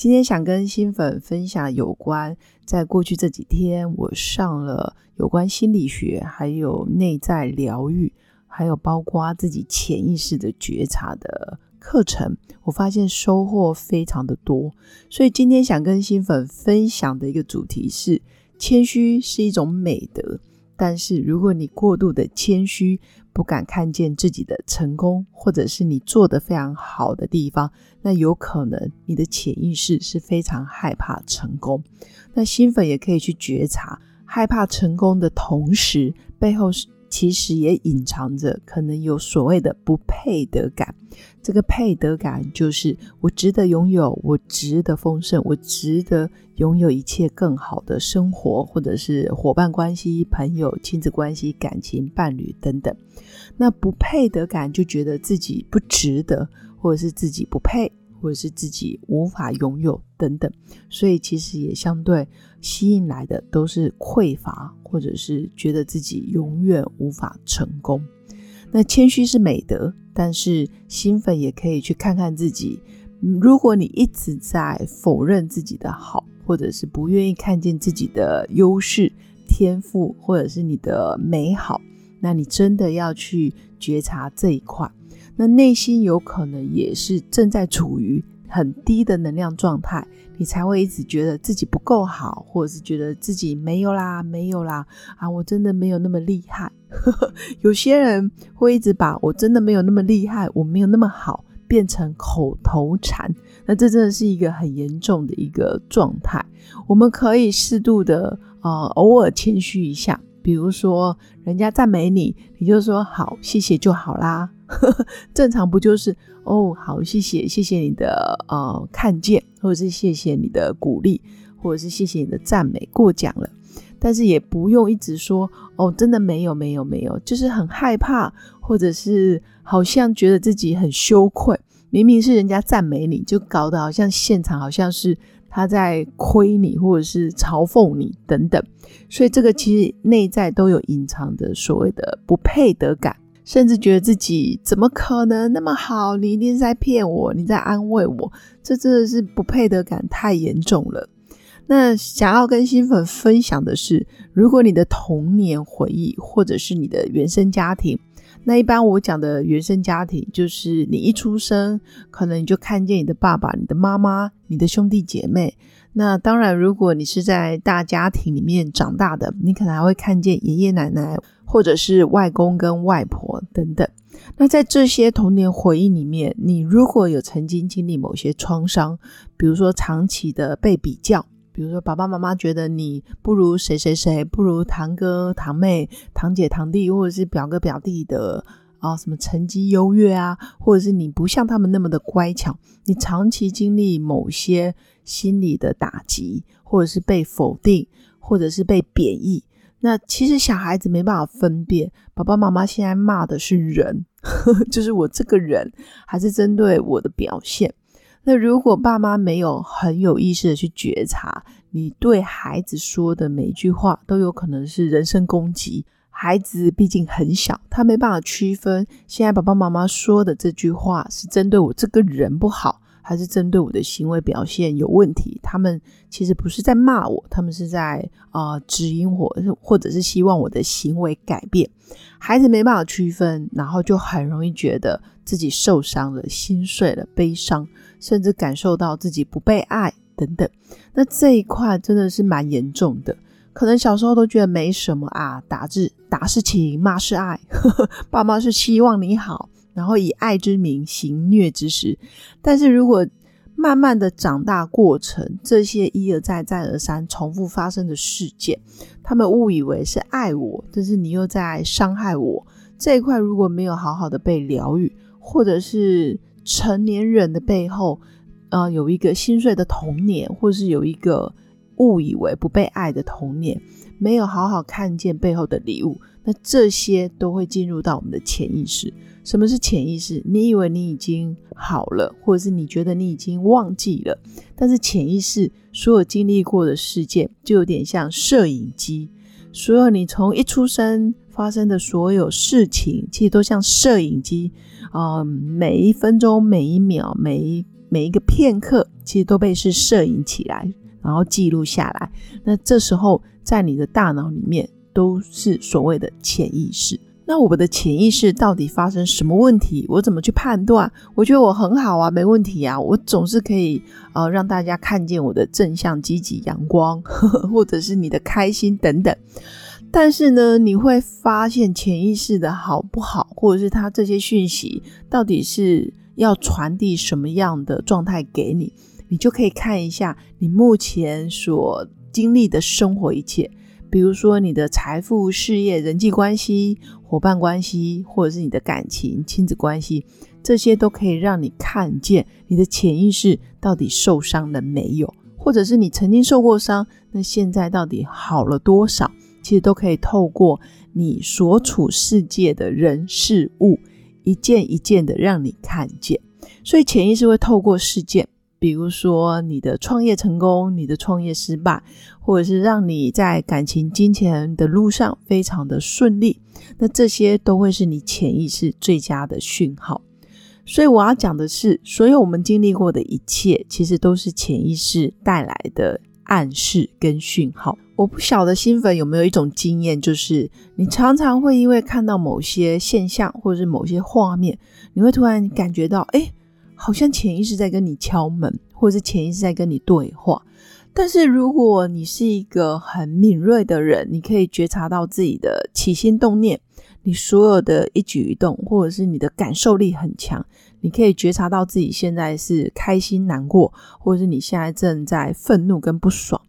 今天想跟新粉分享有关，在过去这几天，我上了有关心理学、还有内在疗愈，还有包括自己潜意识的觉察的课程，我发现收获非常的多。所以今天想跟新粉分享的一个主题是：谦虚是一种美德，但是如果你过度的谦虚，不敢看见自己的成功，或者是你做的非常好的地方，那有可能你的潜意识是非常害怕成功。那新粉也可以去觉察，害怕成功的同时，背后是。其实也隐藏着可能有所谓的不配得感。这个配得感就是我值得拥有，我值得丰盛，我值得拥有一切更好的生活，或者是伙伴关系、朋友、亲子关系、感情、伴侣等等。那不配得感就觉得自己不值得，或者是自己不配。或者是自己无法拥有等等，所以其实也相对吸引来的都是匮乏，或者是觉得自己永远无法成功。那谦虚是美德，但是新粉也可以去看看自己。如果你一直在否认自己的好，或者是不愿意看见自己的优势、天赋，或者是你的美好，那你真的要去觉察这一块。那内心有可能也是正在处于很低的能量状态，你才会一直觉得自己不够好，或者是觉得自己没有啦，没有啦，啊，我真的没有那么厉害。有些人会一直把我真的没有那么厉害，我没有那么好，变成口头禅。那这真的是一个很严重的一个状态。我们可以适度的啊，偶尔谦虚一下，比如说人家赞美你，你就说好，谢谢就好啦。正常不就是哦？好，谢谢，谢谢你的呃看见，或者是谢谢你的鼓励，或者是谢谢你的赞美，过奖了。但是也不用一直说哦，真的没有，没有，没有，就是很害怕，或者是好像觉得自己很羞愧。明明是人家赞美你，就搞得好像现场好像是他在亏你，或者是嘲讽你等等。所以这个其实内在都有隐藏的所谓的不配得感。甚至觉得自己怎么可能那么好？你一定是在骗我，你在安慰我，这真的是不配得感太严重了。那想要跟新粉分享的是，如果你的童年回忆或者是你的原生家庭，那一般我讲的原生家庭，就是你一出生，可能你就看见你的爸爸、你的妈妈、你的兄弟姐妹。那当然，如果你是在大家庭里面长大的，你可能还会看见爷爷奶奶，或者是外公跟外婆等等。那在这些童年回忆里面，你如果有曾经经历某些创伤，比如说长期的被比较，比如说爸爸妈妈觉得你不如谁谁谁，不如堂哥堂妹、堂姐堂弟，或者是表哥表弟的。啊，什么成绩优越啊，或者是你不像他们那么的乖巧，你长期经历某些心理的打击，或者是被否定，或者是被贬义，那其实小孩子没办法分辨，爸爸妈妈现在骂的是人，就是我这个人，还是针对我的表现。那如果爸妈没有很有意识的去觉察，你对孩子说的每一句话，都有可能是人身攻击。孩子毕竟很小，他没办法区分现在爸爸妈妈说的这句话是针对我这个人不好，还是针对我的行为表现有问题。他们其实不是在骂我，他们是在啊指引我，或者是希望我的行为改变。孩子没办法区分，然后就很容易觉得自己受伤了、心碎了、悲伤，甚至感受到自己不被爱等等。那这一块真的是蛮严重的。可能小时候都觉得没什么啊，打字打是情，骂是爱，爸妈是希望你好，然后以爱之名行虐之实。但是如果慢慢的长大过程，这些一而再再而三重复发生的事件，他们误以为是爱我，但是你又在伤害我这一块，如果没有好好的被疗愈，或者是成年人的背后，呃，有一个心碎的童年，或是有一个。误以为不被爱的童年，没有好好看见背后的礼物，那这些都会进入到我们的潜意识。什么是潜意识？你以为你已经好了，或者是你觉得你已经忘记了，但是潜意识所有经历过的事件，就有点像摄影机，所有你从一出生发生的所有事情，其实都像摄影机啊，每一分钟、每一秒、每一每一个片刻，其实都被是摄影起来，然后记录下来。那这时候，在你的大脑里面，都是所谓的潜意识。那我们的潜意识到底发生什么问题？我怎么去判断？我觉得我很好啊，没问题啊，我总是可以呃让大家看见我的正向、积极、阳光，或者是你的开心等等。但是呢，你会发现潜意识的好不好，或者是他这些讯息到底是要传递什么样的状态给你，你就可以看一下你目前所经历的生活一切。比如说你的财富、事业、人际关系、伙伴关系，或者是你的感情、亲子关系，这些都可以让你看见你的潜意识到底受伤了没有，或者是你曾经受过伤，那现在到底好了多少？其实都可以透过你所处世界的人事物，一件一件的让你看见。所以潜意识会透过事件。比如说你的创业成功，你的创业失败，或者是让你在感情、金钱的路上非常的顺利，那这些都会是你潜意识最佳的讯号。所以我要讲的是，所有我们经历过的一切，其实都是潜意识带来的暗示跟讯号。我不晓得新粉有没有一种经验，就是你常常会因为看到某些现象或者是某些画面，你会突然感觉到，哎。好像潜意识在跟你敲门，或者是潜意识在跟你对话。但是如果你是一个很敏锐的人，你可以觉察到自己的起心动念，你所有的一举一动，或者是你的感受力很强，你可以觉察到自己现在是开心、难过，或者是你现在正在愤怒跟不爽。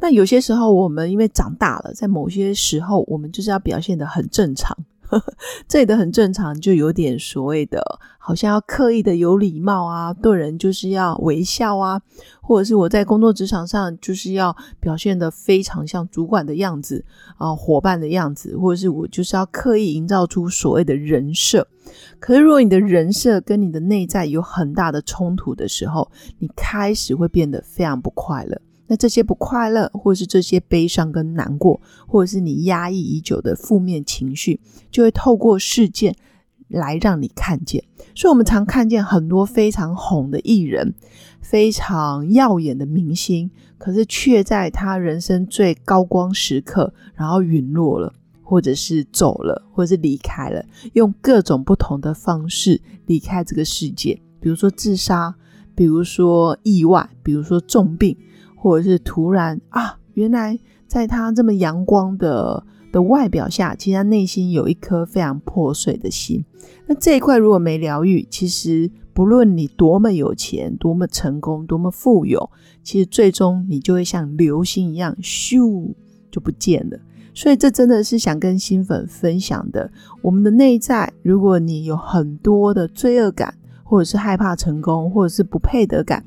那有些时候，我们因为长大了，在某些时候，我们就是要表现的很正常。这里的很正常，就有点所谓的，好像要刻意的有礼貌啊，对人就是要微笑啊，或者是我在工作职场上就是要表现的非常像主管的样子啊，伙伴的样子，或者是我就是要刻意营造出所谓的人设。可是如果你的人设跟你的内在有很大的冲突的时候，你开始会变得非常不快乐。那这些不快乐，或是这些悲伤跟难过，或者是你压抑已久的负面情绪，就会透过事件来让你看见。所以，我们常看见很多非常红的艺人，非常耀眼的明星，可是却在他人生最高光时刻，然后陨落了，或者是走了，或者是离开了，用各种不同的方式离开这个世界。比如说自杀，比如说意外，比如说重病。或者是突然啊，原来在他这么阳光的的外表下，其实他内心有一颗非常破碎的心。那这一块如果没疗愈，其实不论你多么有钱、多么成功、多么富有，其实最终你就会像流星一样咻就不见了。所以这真的是想跟新粉分享的。我们的内在，如果你有很多的罪恶感，或者是害怕成功，或者是不配得感。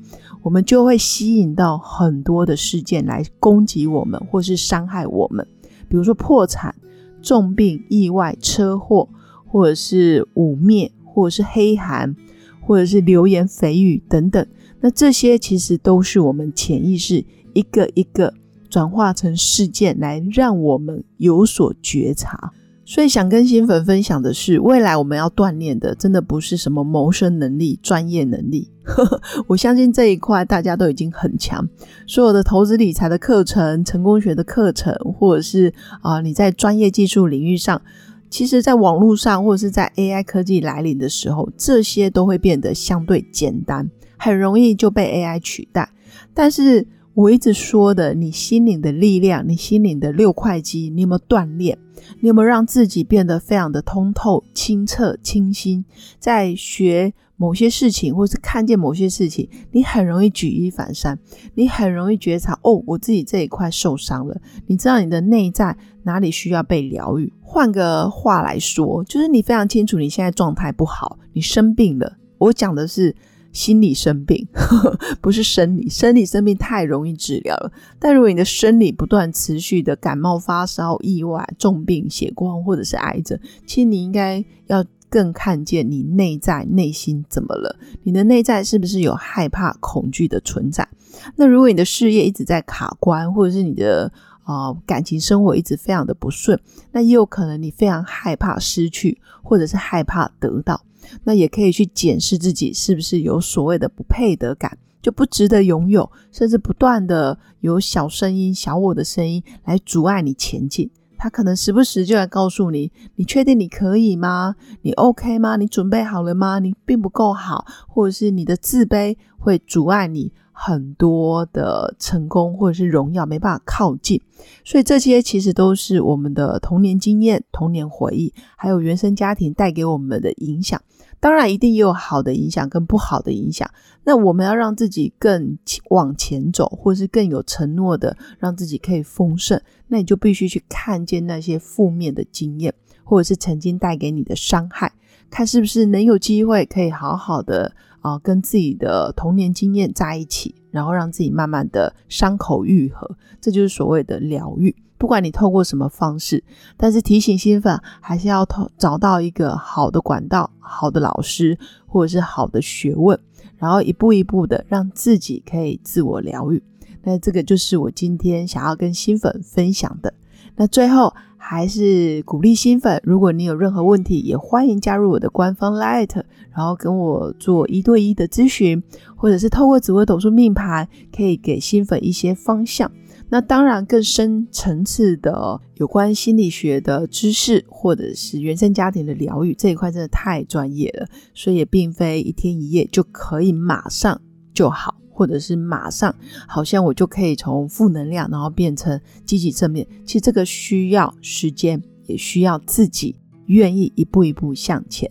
我们就会吸引到很多的事件来攻击我们，或是伤害我们。比如说破产、重病、意外、车祸，或者是污蔑，或者是黑寒，或者是流言蜚语等等。那这些其实都是我们潜意识一个一个转化成事件，来让我们有所觉察。所以想跟新粉分享的是，未来我们要锻炼的，真的不是什么谋生能力、专业能力。我相信这一块大家都已经很强。所有的投资理财的课程、成功学的课程，或者是啊你在专业技术领域上，其实在网络上或者是在 AI 科技来临的时候，这些都会变得相对简单，很容易就被 AI 取代。但是我一直说的，你心灵的力量，你心灵的六块肌，你有没有锻炼？你有没有让自己变得非常的通透、清澈、清新？在学某些事情，或是看见某些事情，你很容易举一反三，你很容易觉察哦，我自己这一块受伤了。你知道你的内在哪里需要被疗愈？换个话来说，就是你非常清楚你现在状态不好，你生病了。我讲的是心理生病，不是生理。生理生病太容易治疗了，但如果你的生理不断持续的感冒、发烧、意外、重病、血光或者是癌症，其实你应该要更看见你内在内心怎么了，你的内在是不是有害怕、恐惧的存在？那如果你的事业一直在卡关，或者是你的啊感情生活一直非常的不顺，那也有可能你非常害怕失去，或者是害怕得到。那也可以去检视自己是不是有所谓的不配得感，就不值得拥有，甚至不断的有小声音、小我的声音来阻碍你前进。他可能时不时就来告诉你：“你确定你可以吗？你 OK 吗？你准备好了吗？你并不够好，或者是你的自卑会阻碍你。”很多的成功或者是荣耀没办法靠近，所以这些其实都是我们的童年经验、童年回忆，还有原生家庭带给我们的影响。当然，一定也有好的影响跟不好的影响。那我们要让自己更往前走，或者是更有承诺的，让自己可以丰盛，那你就必须去看见那些负面的经验，或者是曾经带给你的伤害，看是不是能有机会可以好好的。啊，跟自己的童年经验在一起，然后让自己慢慢的伤口愈合，这就是所谓的疗愈。不管你透过什么方式，但是提醒新粉还是要透找到一个好的管道、好的老师或者是好的学问，然后一步一步的让自己可以自我疗愈。那这个就是我今天想要跟新粉分享的。那最后。还是鼓励新粉，如果你有任何问题，也欢迎加入我的官方 Light，然后跟我做一对一的咨询，或者是透过紫微斗数命盘，可以给新粉一些方向。那当然，更深层次的有关心理学的知识，或者是原生家庭的疗愈这一块，真的太专业了，所以也并非一天一夜就可以马上就好。或者是马上，好像我就可以从负能量，然后变成积极正面。其实这个需要时间，也需要自己愿意一步一步向前。